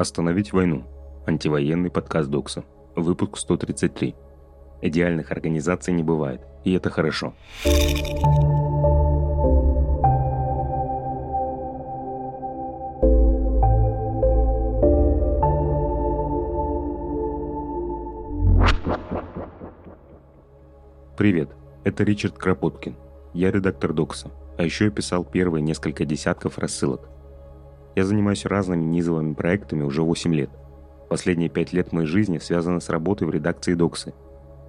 Остановить войну. Антивоенный подкаст Докса. Выпуск 133. Идеальных организаций не бывает, и это хорошо. Привет, это Ричард Кропоткин. Я редактор Докса, а еще я писал первые несколько десятков рассылок – я занимаюсь разными низовыми проектами уже 8 лет. Последние 5 лет моей жизни связаны с работой в редакции Доксы.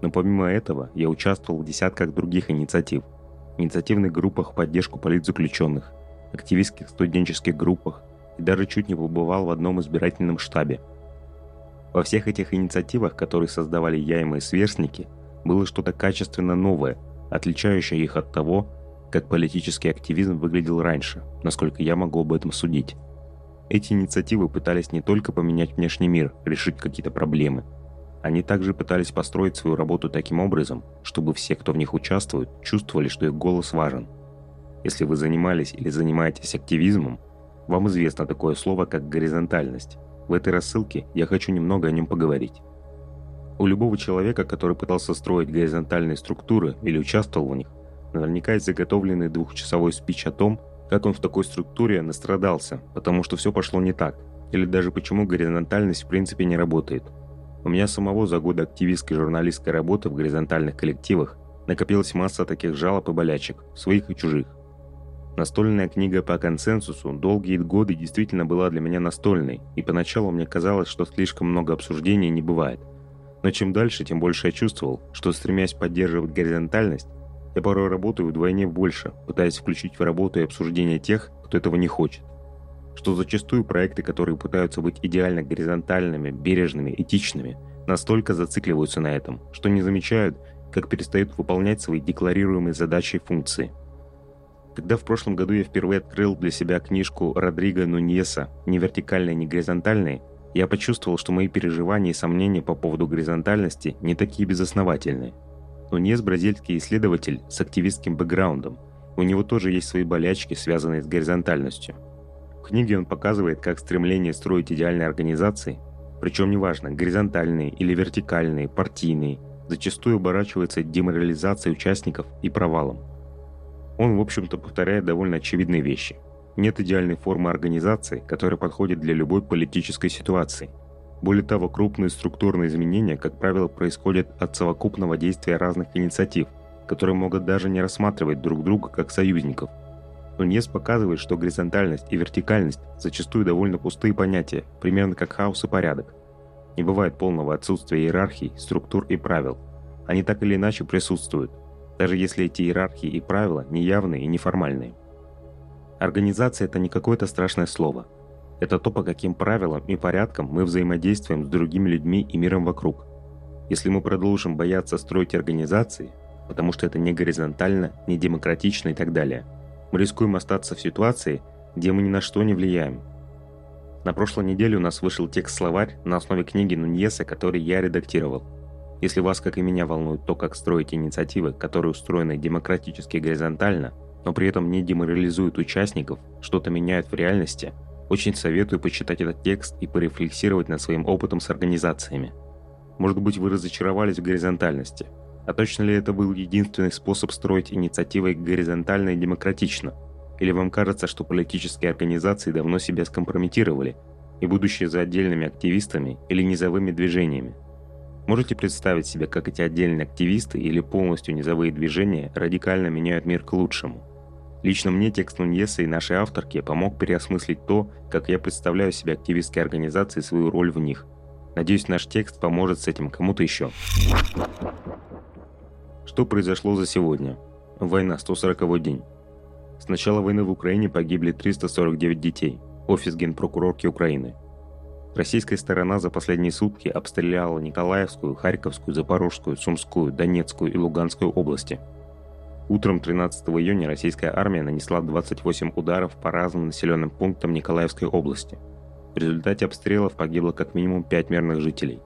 Но помимо этого, я участвовал в десятках других инициатив. Инициативных группах в поддержку политзаключенных, активистских студенческих группах и даже чуть не побывал в одном избирательном штабе. Во всех этих инициативах, которые создавали я и мои сверстники, было что-то качественно новое, отличающее их от того, как политический активизм выглядел раньше, насколько я могу об этом судить. Эти инициативы пытались не только поменять внешний мир, решить какие-то проблемы. Они также пытались построить свою работу таким образом, чтобы все, кто в них участвует, чувствовали, что их голос важен. Если вы занимались или занимаетесь активизмом, вам известно такое слово, как горизонтальность. В этой рассылке я хочу немного о нем поговорить. У любого человека, который пытался строить горизонтальные структуры или участвовал в них, наверняка есть заготовленный двухчасовой спич о том, как он в такой структуре настрадался, потому что все пошло не так, или даже почему горизонтальность в принципе не работает. У меня самого за годы активистской журналистской работы в горизонтальных коллективах накопилась масса таких жалоб и болячек, своих и чужих. Настольная книга по консенсусу долгие годы действительно была для меня настольной, и поначалу мне казалось, что слишком много обсуждений не бывает. Но чем дальше, тем больше я чувствовал, что стремясь поддерживать горизонтальность, я порой работаю вдвойне больше, пытаясь включить в работу и обсуждение тех, кто этого не хочет. Что зачастую проекты, которые пытаются быть идеально горизонтальными, бережными, этичными, настолько зацикливаются на этом, что не замечают, как перестают выполнять свои декларируемые задачи и функции. Когда в прошлом году я впервые открыл для себя книжку Родриго Нуньеса «Не вертикальные, не горизонтальные», я почувствовал, что мои переживания и сомнения по поводу горизонтальности не такие безосновательные – Нунес – бразильский исследователь с активистским бэкграундом. У него тоже есть свои болячки, связанные с горизонтальностью. В книге он показывает, как стремление строить идеальные организации, причем неважно, горизонтальные или вертикальные, партийные, зачастую оборачивается деморализацией участников и провалом. Он, в общем-то, повторяет довольно очевидные вещи. Нет идеальной формы организации, которая подходит для любой политической ситуации – более того, крупные структурные изменения, как правило, происходят от совокупного действия разных инициатив, которые могут даже не рассматривать друг друга как союзников. Нуньес показывает, что горизонтальность и вертикальность зачастую довольно пустые понятия, примерно как хаос и порядок. Не бывает полного отсутствия иерархий, структур и правил. Они так или иначе присутствуют, даже если эти иерархии и правила неявные и неформальные. Организация – это не какое-то страшное слово – это то, по каким правилам и порядкам мы взаимодействуем с другими людьми и миром вокруг. Если мы продолжим бояться строить организации, потому что это не горизонтально, не демократично и так далее, мы рискуем остаться в ситуации, где мы ни на что не влияем. На прошлой неделе у нас вышел текст-словарь на основе книги Нуньеса, который я редактировал. Если вас, как и меня, волнует то, как строить инициативы, которые устроены демократически и горизонтально, но при этом не деморализуют участников, что-то меняют в реальности – очень советую почитать этот текст и порефлексировать над своим опытом с организациями. Может быть, вы разочаровались в горизонтальности. А точно ли это был единственный способ строить инициативы горизонтально и демократично? Или вам кажется, что политические организации давно себя скомпрометировали, и будущее за отдельными активистами или низовыми движениями? Можете представить себе, как эти отдельные активисты или полностью низовые движения радикально меняют мир к лучшему? Лично мне текст Нуньеса и нашей авторке помог переосмыслить то, как я представляю себе активистские организации и свою роль в них. Надеюсь, наш текст поможет с этим кому-то еще. Что произошло за сегодня? Война, 140 день. С начала войны в Украине погибли 349 детей. Офис генпрокурорки Украины. Российская сторона за последние сутки обстреляла Николаевскую, Харьковскую, Запорожскую, Сумскую, Донецкую и Луганскую области – Утром 13 июня российская армия нанесла 28 ударов по разным населенным пунктам Николаевской области. В результате обстрелов погибло как минимум 5 мирных жителей.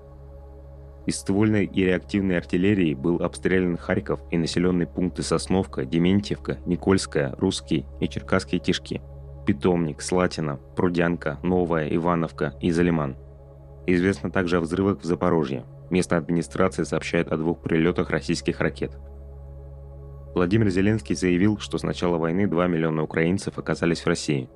Из ствольной и реактивной артиллерии был обстрелян Харьков и населенные пункты Сосновка, Дементьевка, Никольская, Русский и Черкасские Тишки. Питомник, Слатина, Прудянка, Новая, Ивановка и Залиман. Известно также о взрывах в Запорожье. Местная администрация сообщает о двух прилетах российских ракет. Владимир Зеленский заявил, что с начала войны 2 миллиона украинцев оказались в России.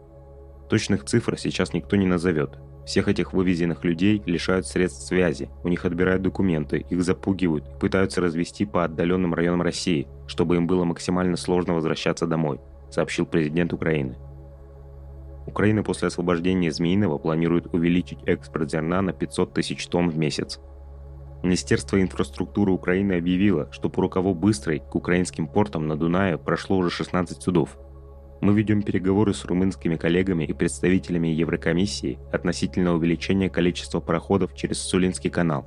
Точных цифр сейчас никто не назовет. Всех этих вывезенных людей лишают средств связи, у них отбирают документы, их запугивают и пытаются развести по отдаленным районам России, чтобы им было максимально сложно возвращаться домой, сообщил президент Украины. Украина после освобождения Змеиного планирует увеличить экспорт зерна на 500 тысяч тонн в месяц. Министерство инфраструктуры Украины объявило, что по рукаву Быстрой к украинским портам на Дунае прошло уже 16 судов. Мы ведем переговоры с румынскими коллегами и представителями Еврокомиссии относительно увеличения количества пароходов через Сулинский канал.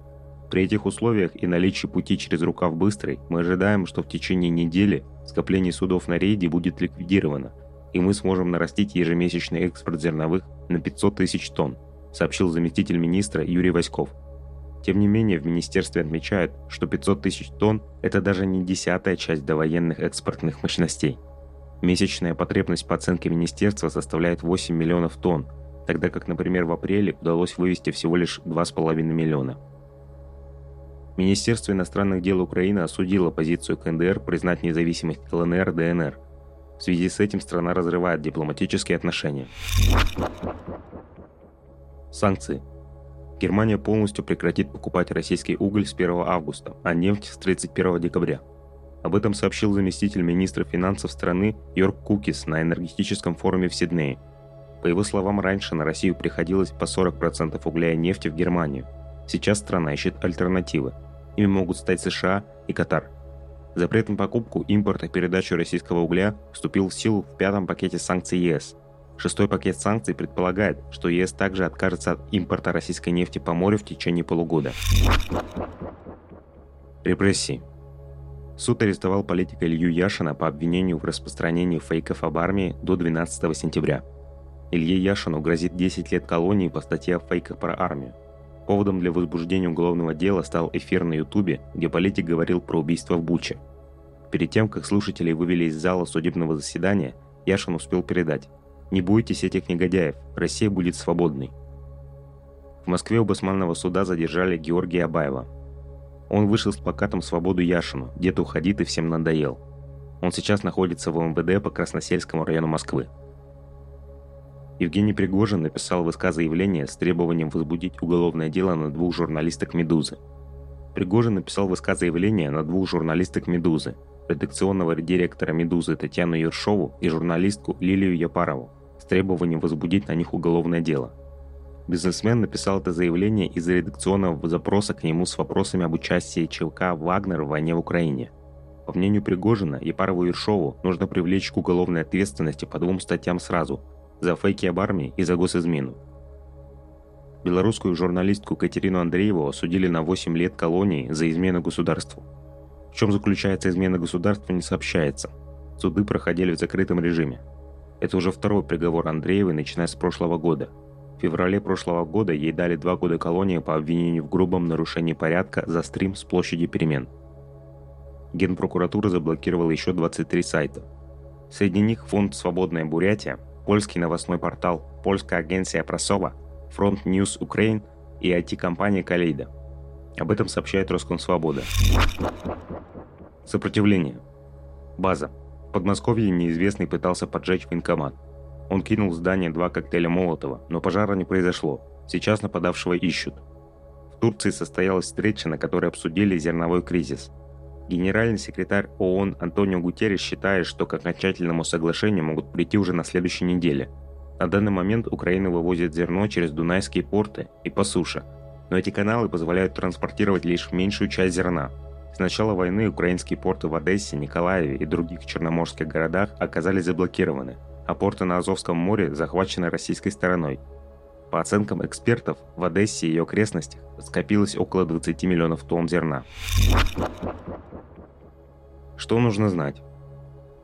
При этих условиях и наличии пути через рукав Быстрой мы ожидаем, что в течение недели скопление судов на рейде будет ликвидировано, и мы сможем нарастить ежемесячный экспорт зерновых на 500 тысяч тонн, сообщил заместитель министра Юрий Васьков – тем не менее, в министерстве отмечают, что 500 тысяч тонн – это даже не десятая часть довоенных экспортных мощностей. Месячная потребность по оценке министерства составляет 8 миллионов тонн, тогда как, например, в апреле удалось вывести всего лишь 2,5 миллиона. Министерство иностранных дел Украины осудило позицию КНДР признать независимость ЛНР, ДНР. В связи с этим страна разрывает дипломатические отношения. Санкции – Германия полностью прекратит покупать российский уголь с 1 августа, а нефть с 31 декабря. Об этом сообщил заместитель министра финансов страны Йорк Кукис на энергетическом форуме в Сиднее. По его словам, раньше на Россию приходилось по 40% угля и нефти в Германию. Сейчас страна ищет альтернативы. Ими могут стать США и Катар. Запрет на покупку, импорт и передачу российского угля вступил в силу в пятом пакете санкций ЕС – Шестой пакет санкций предполагает, что ЕС также откажется от импорта российской нефти по морю в течение полугода. Репрессии. Суд арестовал политика Илью Яшина по обвинению в распространении фейков об армии до 12 сентября. Илье Яшину грозит 10 лет колонии по статье о фейках про армию. Поводом для возбуждения уголовного дела стал эфир на Ютубе, где политик говорил про убийство в Буче. Перед тем, как слушатели вывели из зала судебного заседания, Яшин успел передать не бойтесь этих негодяев, Россия будет свободной. В Москве у Басманного суда задержали Георгия Абаева. Он вышел с плакатом «Свободу Яшину», дед уходит и всем надоел. Он сейчас находится в МВД по Красносельскому району Москвы. Евгений Пригожин написал в СК заявление с требованием возбудить уголовное дело на двух журналисток «Медузы». Пригожин написал в СК заявление на двух журналисток «Медузы», редакционного директора «Медузы» Татьяну Ершову и журналистку Лилию Япарову требованием возбудить на них уголовное дело. Бизнесмен написал это заявление из-за редакционного запроса к нему с вопросами об участии ЧВК «Вагнер» в войне в Украине. По мнению Пригожина, Епарову и Ершову нужно привлечь к уголовной ответственности по двум статьям сразу – за фейки об армии и за госизмену. Белорусскую журналистку Катерину Андрееву осудили на 8 лет колонии за измену государству. В чем заключается измена государства, не сообщается. Суды проходили в закрытом режиме. Это уже второй приговор Андреевой, начиная с прошлого года. В феврале прошлого года ей дали два года колонии по обвинению в грубом нарушении порядка за стрим с площади перемен. Генпрокуратура заблокировала еще 23 сайта. Среди них фонд «Свободная Бурятия», польский новостной портал «Польская агенция Просова», фронт News Ukraine и IT-компания «Калейда». Об этом сообщает Роскомсвобода. Сопротивление. База. Подмосковье неизвестный пытался поджечь военкомат. Он кинул в здание два коктейля Молотова, но пожара не произошло. Сейчас нападавшего ищут. В Турции состоялась встреча, на которой обсудили зерновой кризис. Генеральный секретарь ООН Антонио Гутеррес считает, что к окончательному соглашению могут прийти уже на следующей неделе. На данный момент Украина вывозит зерно через Дунайские порты и по суше, но эти каналы позволяют транспортировать лишь меньшую часть зерна – с начала войны украинские порты в Одессе, Николаеве и других черноморских городах оказались заблокированы, а порты на Азовском море захвачены российской стороной. По оценкам экспертов, в Одессе и ее окрестностях скопилось около 20 миллионов тонн зерна. Что нужно знать?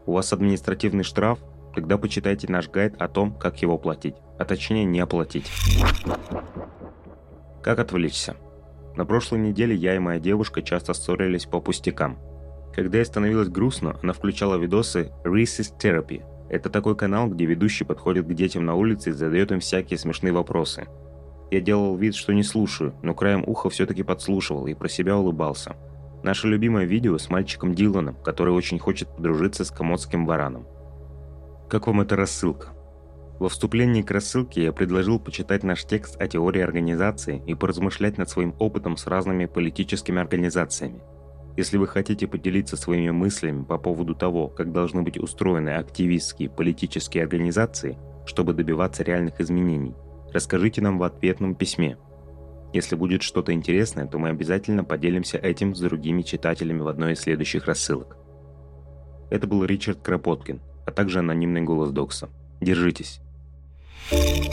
У вас административный штраф? Тогда почитайте наш гайд о том, как его платить, а точнее не оплатить. Как отвлечься? На прошлой неделе я и моя девушка часто ссорились по пустякам. Когда ей становилось грустно, она включала видосы Reese's Therapy, Это такой канал, где ведущий подходит к детям на улице и задает им всякие смешные вопросы. Я делал вид, что не слушаю, но краем уха все-таки подслушивал и про себя улыбался. Наше любимое видео с мальчиком Диланом, который очень хочет подружиться с комодским бараном. Как вам эта рассылка? Во вступлении к рассылке я предложил почитать наш текст о теории организации и поразмышлять над своим опытом с разными политическими организациями. Если вы хотите поделиться своими мыслями по поводу того, как должны быть устроены активистские политические организации, чтобы добиваться реальных изменений, расскажите нам в ответном письме. Если будет что-то интересное, то мы обязательно поделимся этим с другими читателями в одной из следующих рассылок. Это был Ричард Кропоткин, а также анонимный голос Докса. Держитесь. Thank you.